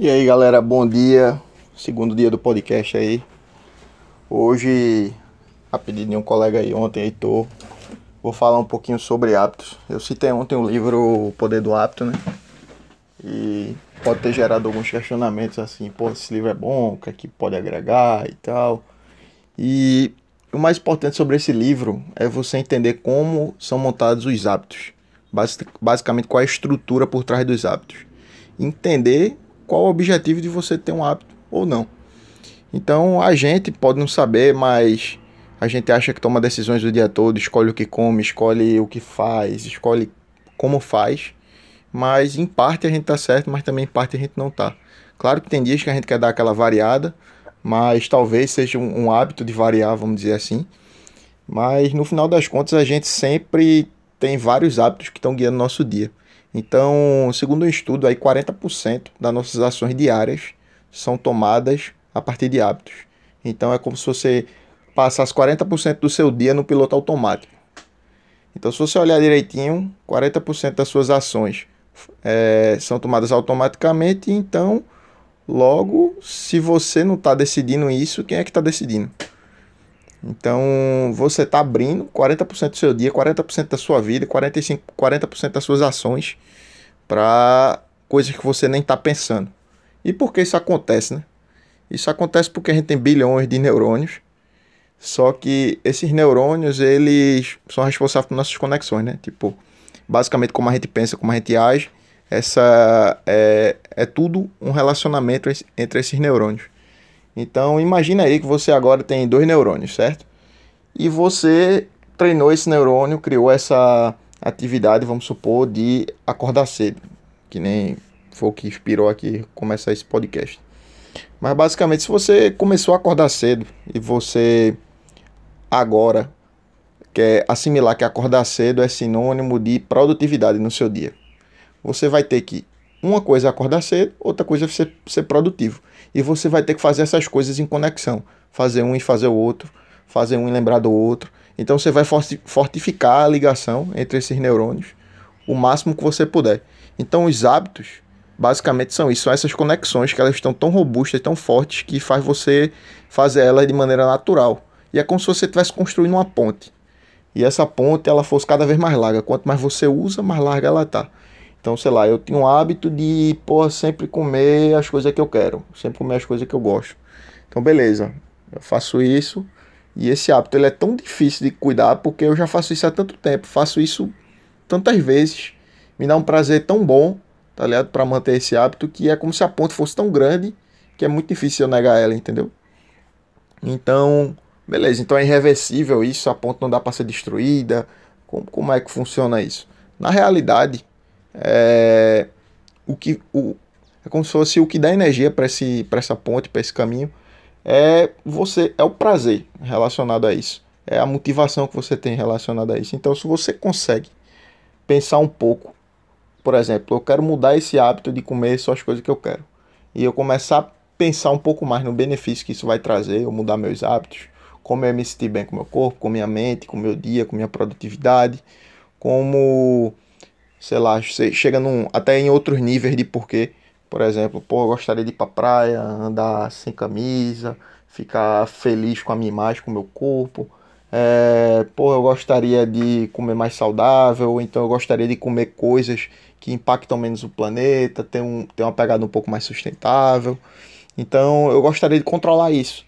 E aí galera, bom dia. Segundo dia do podcast aí. Hoje, a pedido de um colega aí ontem, Heitor, vou falar um pouquinho sobre hábitos. Eu citei ontem o livro O Poder do Hábito, né? E pode ter gerado alguns questionamentos assim, pô, esse livro é bom, o que é que pode agregar e tal. E o mais importante sobre esse livro é você entender como são montados os hábitos. Basicamente, qual é a estrutura por trás dos hábitos. Entender qual o objetivo de você ter um hábito ou não. Então a gente pode não saber, mas a gente acha que toma decisões o dia todo, escolhe o que come, escolhe o que faz, escolhe como faz. Mas em parte a gente tá certo, mas também em parte a gente não tá. Claro que tem dias que a gente quer dar aquela variada, mas talvez seja um, um hábito de variar, vamos dizer assim. Mas no final das contas a gente sempre tem vários hábitos que estão guiando nosso dia. Então, segundo um estudo, aí 40% das nossas ações diárias são tomadas a partir de hábitos. Então é como se você passasse 40% do seu dia no piloto automático. Então, se você olhar direitinho, 40% das suas ações é, são tomadas automaticamente, então, logo, se você não está decidindo isso, quem é que está decidindo? Então, você está abrindo 40% do seu dia, 40% da sua vida, 45, 40% das suas ações para coisas que você nem está pensando. E por que isso acontece, né? Isso acontece porque a gente tem bilhões de neurônios, só que esses neurônios, eles são responsáveis por nossas conexões, né? Tipo, basicamente como a gente pensa, como a gente age, essa é, é tudo um relacionamento entre esses neurônios. Então, imagina aí que você agora tem dois neurônios, certo? E você treinou esse neurônio, criou essa atividade, vamos supor, de acordar cedo, que nem foi o que inspirou aqui começar esse podcast. Mas basicamente, se você começou a acordar cedo e você agora quer assimilar que acordar cedo é sinônimo de produtividade no seu dia, você vai ter que uma coisa é acordar cedo, outra coisa é ser, ser produtivo. E você vai ter que fazer essas coisas em conexão. Fazer um e fazer o outro, fazer um e lembrar do outro. Então você vai fortificar a ligação entre esses neurônios o máximo que você puder. Então os hábitos basicamente são isso, são essas conexões que elas estão tão robustas, tão fortes que faz você fazer elas de maneira natural. E é como se você estivesse construindo uma ponte. E essa ponte ela fosse cada vez mais larga. Quanto mais você usa, mais larga ela tá. Então, sei lá, eu tenho o hábito de, pô, sempre comer as coisas que eu quero, sempre comer as coisas que eu gosto. Então, beleza, eu faço isso. E esse hábito ele é tão difícil de cuidar porque eu já faço isso há tanto tempo, faço isso tantas vezes, me dá um prazer tão bom, tá ligado? Para manter esse hábito que é como se a ponte fosse tão grande que é muito difícil eu negar ela, entendeu? Então, beleza, então é irreversível isso, a ponte não dá para ser destruída. Como, como é que funciona isso? Na realidade, é, o que, o, é como se fosse o que dá energia para essa ponte, para esse caminho, é você é o prazer relacionado a isso. É a motivação que você tem relacionada a isso. Então, se você consegue pensar um pouco, por exemplo, eu quero mudar esse hábito de comer só as coisas que eu quero. E eu começar a pensar um pouco mais no benefício que isso vai trazer, eu mudar meus hábitos, como eu me sentir bem com meu corpo, com minha mente, com meu dia, com minha produtividade, como sei lá, você chega num, até em outros níveis de porquê. Por exemplo, pô, eu gostaria de ir pra praia, andar sem camisa, ficar feliz com a minha imagem, com o meu corpo. É, pô, eu gostaria de comer mais saudável, então eu gostaria de comer coisas que impactam menos o planeta, ter, um, ter uma pegada um pouco mais sustentável. Então eu gostaria de controlar isso.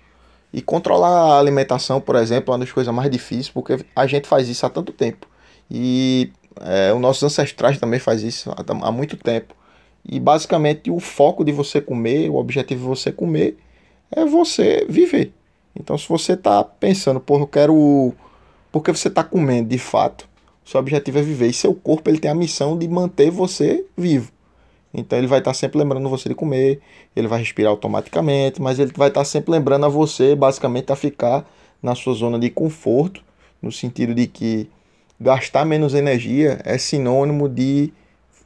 E controlar a alimentação, por exemplo, é uma das coisas mais difíceis, porque a gente faz isso há tanto tempo. E é, os nossos ancestrais também faz isso há, há muito tempo. E basicamente o foco de você comer, o objetivo de você comer, é você viver. Então se você está pensando, pô, eu quero. Porque você está comendo de fato, seu objetivo é viver. E seu corpo ele tem a missão de manter você vivo. Então ele vai estar tá sempre lembrando você de comer, ele vai respirar automaticamente, mas ele vai estar tá sempre lembrando a você, basicamente, a ficar na sua zona de conforto, no sentido de que gastar menos energia é sinônimo de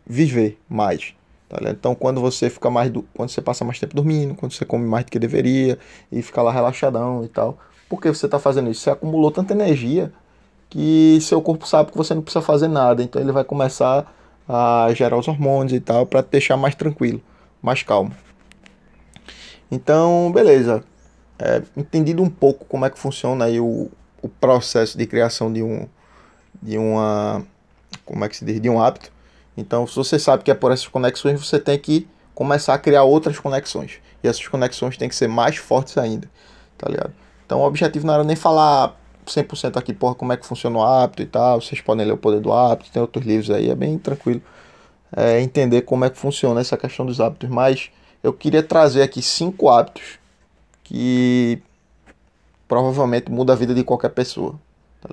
viver mais. Tá então, quando você fica mais do, quando você passa mais tempo dormindo, quando você come mais do que deveria e fica lá relaxadão e tal, por que você está fazendo isso? Você acumulou tanta energia que seu corpo sabe que você não precisa fazer nada, então ele vai começar a gerar os hormônios e tal para te deixar mais tranquilo, mais calmo. Então, beleza. É, entendido um pouco como é que funciona aí o, o processo de criação de um de uma como é que se diz de um hábito. Então, se você sabe que é por essas conexões, você tem que começar a criar outras conexões. E essas conexões têm que ser mais fortes ainda, tá ligado? Então, o objetivo não era nem falar 100% aqui, porra, como é que funciona o hábito e tal. Vocês podem ler o poder do hábito, tem outros livros aí, é bem tranquilo. É, entender como é que funciona essa questão dos hábitos. Mas eu queria trazer aqui cinco hábitos que provavelmente muda a vida de qualquer pessoa.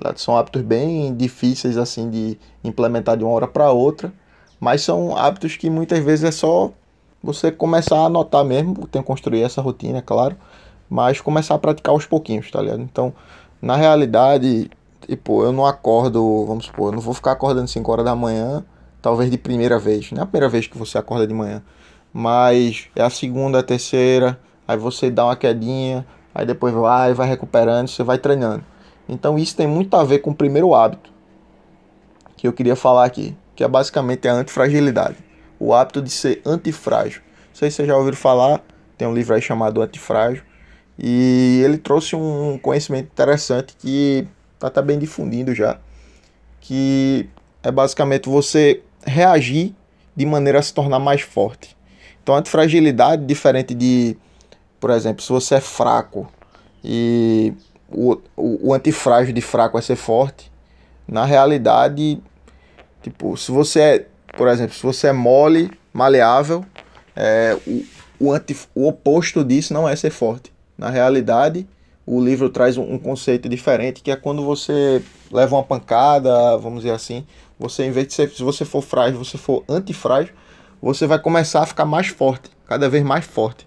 Tá São hábitos bem difíceis assim de implementar de uma hora para outra, mas são hábitos que muitas vezes é só você começar a anotar mesmo, tem que construir essa rotina, é claro, mas começar a praticar aos pouquinhos, tá ligado? Então, na realidade, tipo, eu não acordo, vamos supor, eu não vou ficar acordando 5 horas da manhã, talvez de primeira vez, não é a primeira vez que você acorda de manhã, mas é a segunda, a terceira, aí você dá uma quedinha, aí depois vai, vai recuperando, você vai treinando. Então isso tem muito a ver com o primeiro hábito que eu queria falar aqui, que é basicamente a antifragilidade. O hábito de ser antifrágil. Não sei se vocês já ouviram falar, tem um livro aí chamado Antifrágil, e ele trouxe um conhecimento interessante que está tá bem difundindo já, que é basicamente você reagir de maneira a se tornar mais forte. Então, a antifragilidade, diferente de, por exemplo, se você é fraco e o, o, o antifrágil de fraco vai ser forte. Na realidade, tipo, se você é, por exemplo, se você é mole, maleável, é, o, o, anti, o oposto disso não é ser forte. Na realidade, o livro traz um, um, conceito diferente, que é quando você leva uma pancada, vamos dizer assim, você, em vez de ser, se você for frágil, você for antifrágil, você vai começar a ficar mais forte, cada vez mais forte.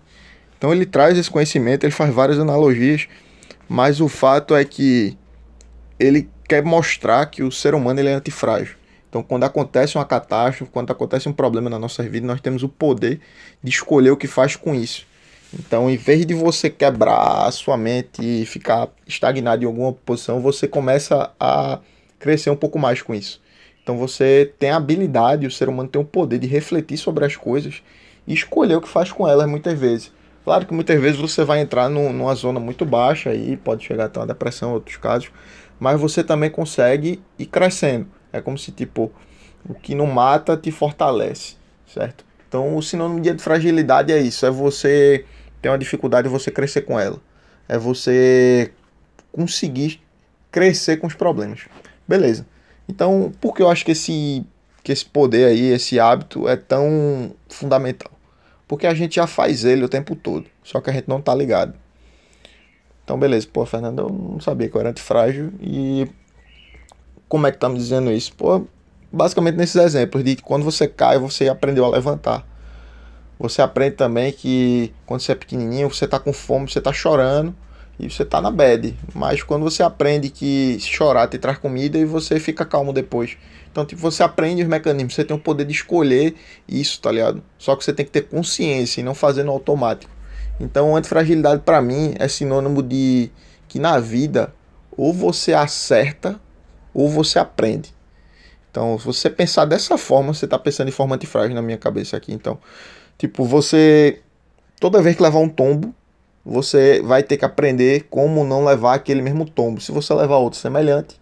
Então ele traz esse conhecimento, ele faz várias analogias mas o fato é que ele quer mostrar que o ser humano ele é antifrágil. Então, quando acontece uma catástrofe, quando acontece um problema na nossa vida, nós temos o poder de escolher o que faz com isso. Então, em vez de você quebrar a sua mente e ficar estagnado em alguma posição, você começa a crescer um pouco mais com isso. Então, você tem a habilidade, o ser humano tem o poder de refletir sobre as coisas e escolher o que faz com elas muitas vezes. Claro que muitas vezes você vai entrar no, numa zona muito baixa e pode chegar até uma depressão outros casos, mas você também consegue ir crescendo. É como se tipo o que não mata te fortalece, certo? Então o sinônimo de fragilidade é isso, é você ter uma dificuldade e você crescer com ela. É você conseguir crescer com os problemas. Beleza. Então, por que eu acho que esse que esse poder aí, esse hábito é tão fundamental? Porque a gente já faz ele o tempo todo, só que a gente não tá ligado. Então, beleza, pô, Fernando, eu não sabia que eu era antifrágil e como é que tá me dizendo isso? Pô, basicamente nesses exemplos de quando você cai, você aprendeu a levantar. Você aprende também que quando você é pequenininho, você tá com fome, você tá chorando e você tá na bad. Mas quando você aprende que chorar te traz comida e você fica calmo depois. Então, tipo, você aprende os mecanismos, você tem o poder de escolher isso, tá ligado? Só que você tem que ter consciência e não fazer no automático. Então, antifragilidade para mim é sinônimo de que na vida ou você acerta ou você aprende. Então, se você pensar dessa forma, você tá pensando em forma antifrágil na minha cabeça aqui. Então, tipo, você toda vez que levar um tombo, você vai ter que aprender como não levar aquele mesmo tombo. Se você levar outro semelhante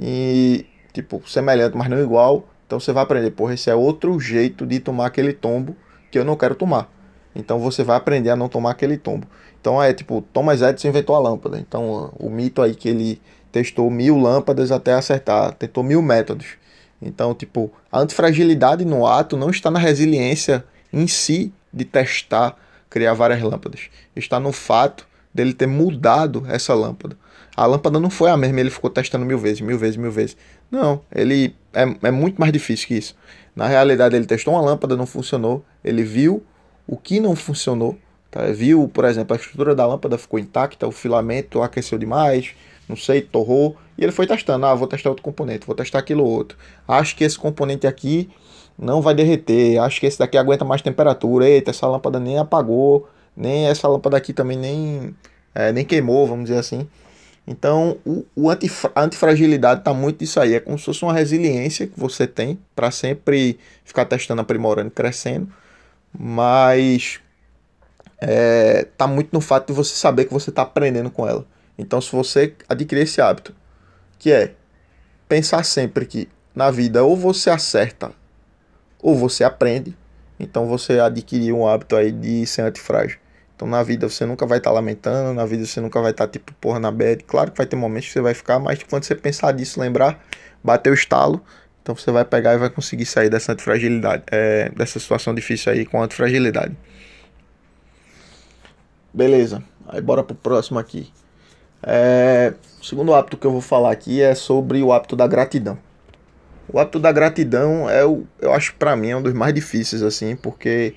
e tipo, semelhante, mas não igual. Então você vai aprender, porra, esse é outro jeito de tomar aquele tombo que eu não quero tomar. Então você vai aprender a não tomar aquele tombo. Então é tipo, Thomas Edison inventou a lâmpada. Então o mito aí que ele testou mil lâmpadas até acertar, tentou mil métodos. Então, tipo, a antifragilidade no ato não está na resiliência em si de testar, criar várias lâmpadas. Está no fato dele ter mudado essa lâmpada. A lâmpada não foi a mesma, ele ficou testando mil vezes, mil vezes, mil vezes. Não, ele é, é muito mais difícil que isso. Na realidade, ele testou uma lâmpada, não funcionou. Ele viu o que não funcionou. Tá? Viu, por exemplo, a estrutura da lâmpada ficou intacta, o filamento aqueceu demais, não sei, torrou. E ele foi testando. Ah, vou testar outro componente, vou testar aquilo outro. Acho que esse componente aqui não vai derreter. Acho que esse daqui aguenta mais temperatura. Eita, essa lâmpada nem apagou. Nem essa lâmpada aqui também nem, é, nem queimou, vamos dizer assim. Então, o, o antif a antifragilidade está muito disso aí. É como se fosse uma resiliência que você tem para sempre ficar testando, aprimorando, crescendo. Mas é, tá muito no fato de você saber que você está aprendendo com ela. Então, se você adquirir esse hábito, que é pensar sempre que na vida ou você acerta ou você aprende, então você adquiriu um hábito aí de ser antifrágil. Então na vida você nunca vai estar tá lamentando, na vida você nunca vai estar tá, tipo, porra, na bad. Claro que vai ter momentos que você vai ficar, mas quando você pensar disso, lembrar, bater o estalo, então você vai pegar e vai conseguir sair dessa antifragilidade, é, dessa situação difícil aí com antifragilidade. Beleza, aí bora pro próximo aqui. É, o segundo hábito que eu vou falar aqui é sobre o hábito da gratidão. O hábito da gratidão é o, eu acho para mim é um dos mais difíceis assim, porque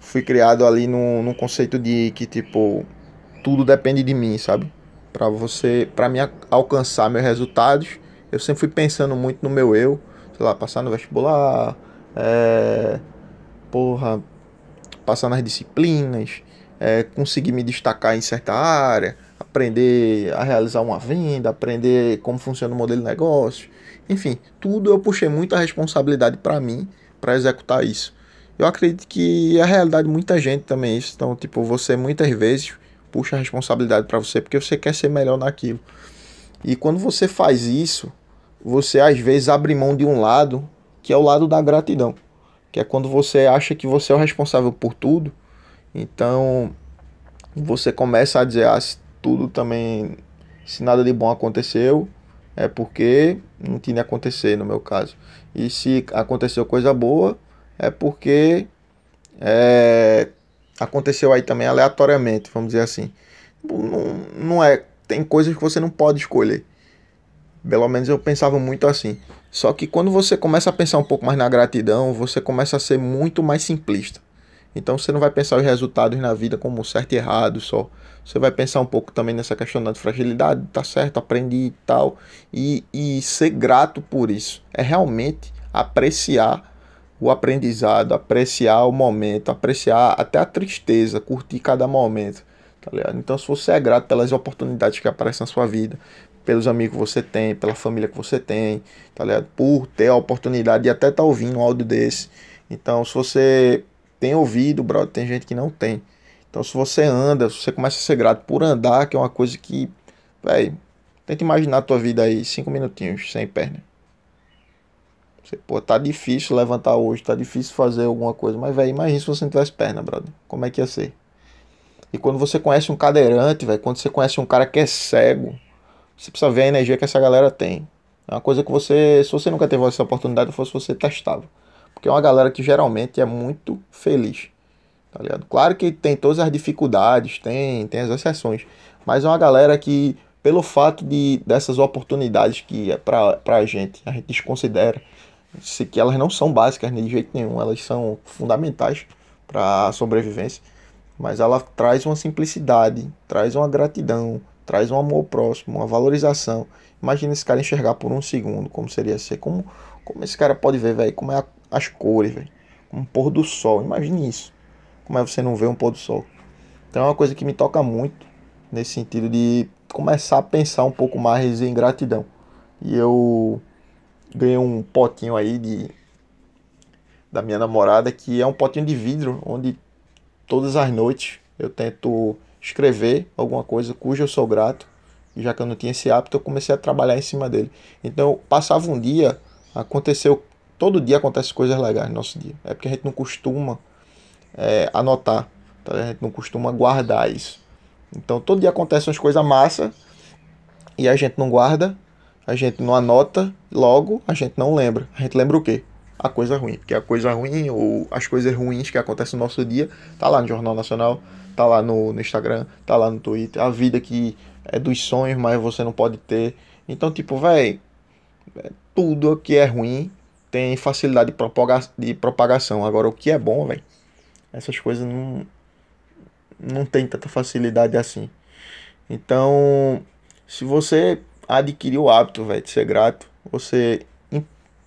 fui criado ali num, num conceito de que tipo tudo depende de mim, sabe? Para você, para mim alcançar meus resultados, eu sempre fui pensando muito no meu eu, sei lá, passar no vestibular, é, porra, passar nas disciplinas, é, conseguir me destacar em certa área, aprender a realizar uma venda, aprender como funciona o modelo de negócio, enfim, tudo eu puxei muita responsabilidade para mim para executar isso. Eu acredito que a realidade de muita gente também é isso. Então, tipo, você muitas vezes puxa a responsabilidade para você porque você quer ser melhor naquilo. E quando você faz isso, você às vezes abre mão de um lado, que é o lado da gratidão, que é quando você acha que você é o responsável por tudo. Então, você começa a dizer, ah, se tudo também, se nada de bom aconteceu, é porque não tinha acontecer no meu caso. E se aconteceu coisa boa, é porque é, aconteceu aí também aleatoriamente, vamos dizer assim. Não, não é. Tem coisas que você não pode escolher. Pelo menos eu pensava muito assim. Só que quando você começa a pensar um pouco mais na gratidão, você começa a ser muito mais simplista. Então você não vai pensar os resultados na vida como certo e errado só. Você vai pensar um pouco também nessa questão da fragilidade, tá certo, aprendi e tal. E, e ser grato por isso. É realmente apreciar o aprendizado, apreciar o momento, apreciar até a tristeza, curtir cada momento. Tá ligado? Então, se você é grato pelas oportunidades que aparecem na sua vida, pelos amigos que você tem, pela família que você tem, tá ligado? Por ter a oportunidade de até estar tá ouvindo um áudio desse. Então, se você tem ouvido, brother, tem gente que não tem. Então, se você anda, se você começa a ser grato por andar, que é uma coisa que, velho, tenta imaginar a tua vida aí, cinco minutinhos, sem perna. Você, pô, tá difícil levantar hoje, tá difícil fazer alguma coisa, mas, velho, imagina se você não tivesse perna, brother. Como é que ia ser? E quando você conhece um cadeirante, velho, quando você conhece um cara que é cego, você precisa ver a energia que essa galera tem. É uma coisa que você, se você nunca teve essa oportunidade, fosse você testava. Porque é uma galera que geralmente é muito feliz. Tá ligado? Claro que tem todas as dificuldades, tem, tem as exceções. Mas é uma galera que, pelo fato de dessas oportunidades que é pra, pra gente, a gente desconsidera, se, que elas não são básicas de jeito nenhum, elas são fundamentais para a sobrevivência. Mas ela traz uma simplicidade, traz uma gratidão, traz um amor próximo, uma valorização. Imagina esse cara enxergar por um segundo como seria ser, como, como esse cara pode ver, velho, como é a as cores, velho. Um pôr do sol. Imagine isso. Como é você não vê um pôr do sol? Então é uma coisa que me toca muito nesse sentido de começar a pensar um pouco mais em gratidão. E eu ganhei um potinho aí de da minha namorada que é um potinho de vidro onde todas as noites eu tento escrever alguma coisa cuja eu sou grato. E já que eu não tinha esse hábito, eu comecei a trabalhar em cima dele. Então, passava um dia, aconteceu todo dia acontece coisas legais no nosso dia. É porque a gente não costuma é, anotar, tá? a gente não costuma guardar isso. Então todo dia acontecem umas coisas massa e a gente não guarda, a gente não anota, logo a gente não lembra. A gente lembra o quê? A coisa ruim. Porque a coisa ruim ou as coisas ruins que acontecem no nosso dia tá lá no Jornal Nacional, tá lá no, no Instagram, tá lá no Twitter. A vida que é dos sonhos, mas você não pode ter. Então, tipo, velho, é, tudo que é ruim tem facilidade de, propaga de propagação. Agora, o que é bom, velho, essas coisas não, não tem tanta facilidade assim. Então, se você adquirir o hábito, velho, de ser grato, você,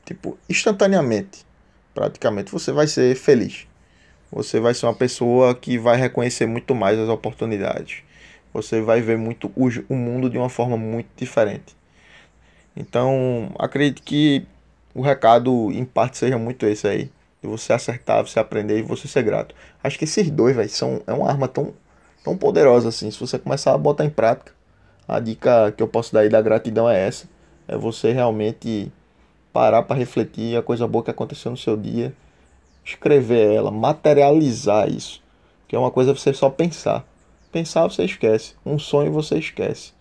tipo, instantaneamente, praticamente, você vai ser feliz. Você vai ser uma pessoa que vai reconhecer muito mais as oportunidades. Você vai ver muito o, o mundo de uma forma muito diferente. Então, acredito que o recado, em parte, seja muito esse aí. de você acertar, você aprender e você ser grato. Acho que esses dois, velho, são é uma arma tão tão poderosa assim, se você começar a botar em prática. A dica que eu posso dar aí da gratidão é essa, é você realmente parar para refletir a coisa boa que aconteceu no seu dia, escrever ela, materializar isso, que é uma coisa você só pensar. Pensar você esquece, um sonho você esquece.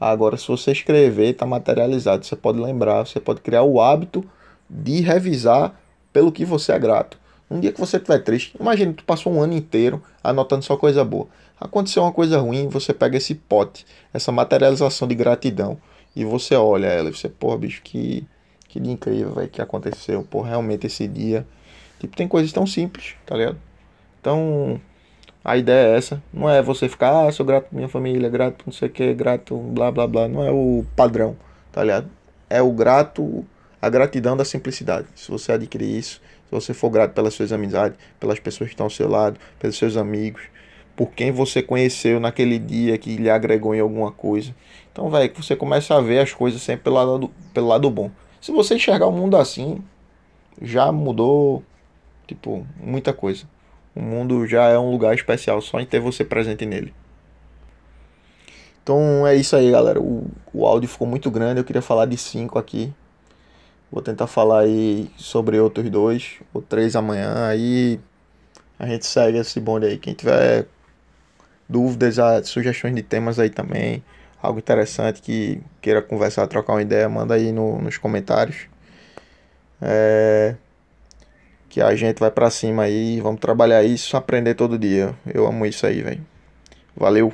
Agora, se você escrever, está materializado. Você pode lembrar, você pode criar o hábito de revisar pelo que você é grato. Um dia que você estiver triste, imagine que tu passou um ano inteiro anotando só coisa boa. Aconteceu uma coisa ruim, você pega esse pote, essa materialização de gratidão, e você olha ela e você, pô, bicho, que, que dia incrível, velho, que aconteceu. Pô, realmente esse dia. Tipo, tem coisas tão simples, tá ligado? Então, a ideia é essa. Não é você ficar, ah, sou grato minha família, grato não sei o que, grato, blá blá blá. Não é o padrão, tá ligado? É o grato, a gratidão da simplicidade. Se você adquirir isso, se você for grato pelas suas amizades, pelas pessoas que estão ao seu lado, pelos seus amigos, por quem você conheceu naquele dia que lhe agregou em alguma coisa. Então, velho, que você começa a ver as coisas sempre pelo lado, pelo lado bom. Se você enxergar o mundo assim, já mudou, tipo, muita coisa. O mundo já é um lugar especial só em ter você presente nele. Então é isso aí, galera. O, o áudio ficou muito grande. Eu queria falar de cinco aqui. Vou tentar falar aí sobre outros dois ou três amanhã. Aí a gente segue esse bonde aí. Quem tiver dúvidas, ah, sugestões de temas aí também, algo interessante que queira conversar, trocar uma ideia, manda aí no, nos comentários. É, que a gente vai para cima aí, vamos trabalhar isso, aprender todo dia. Eu amo isso aí, velho. Valeu.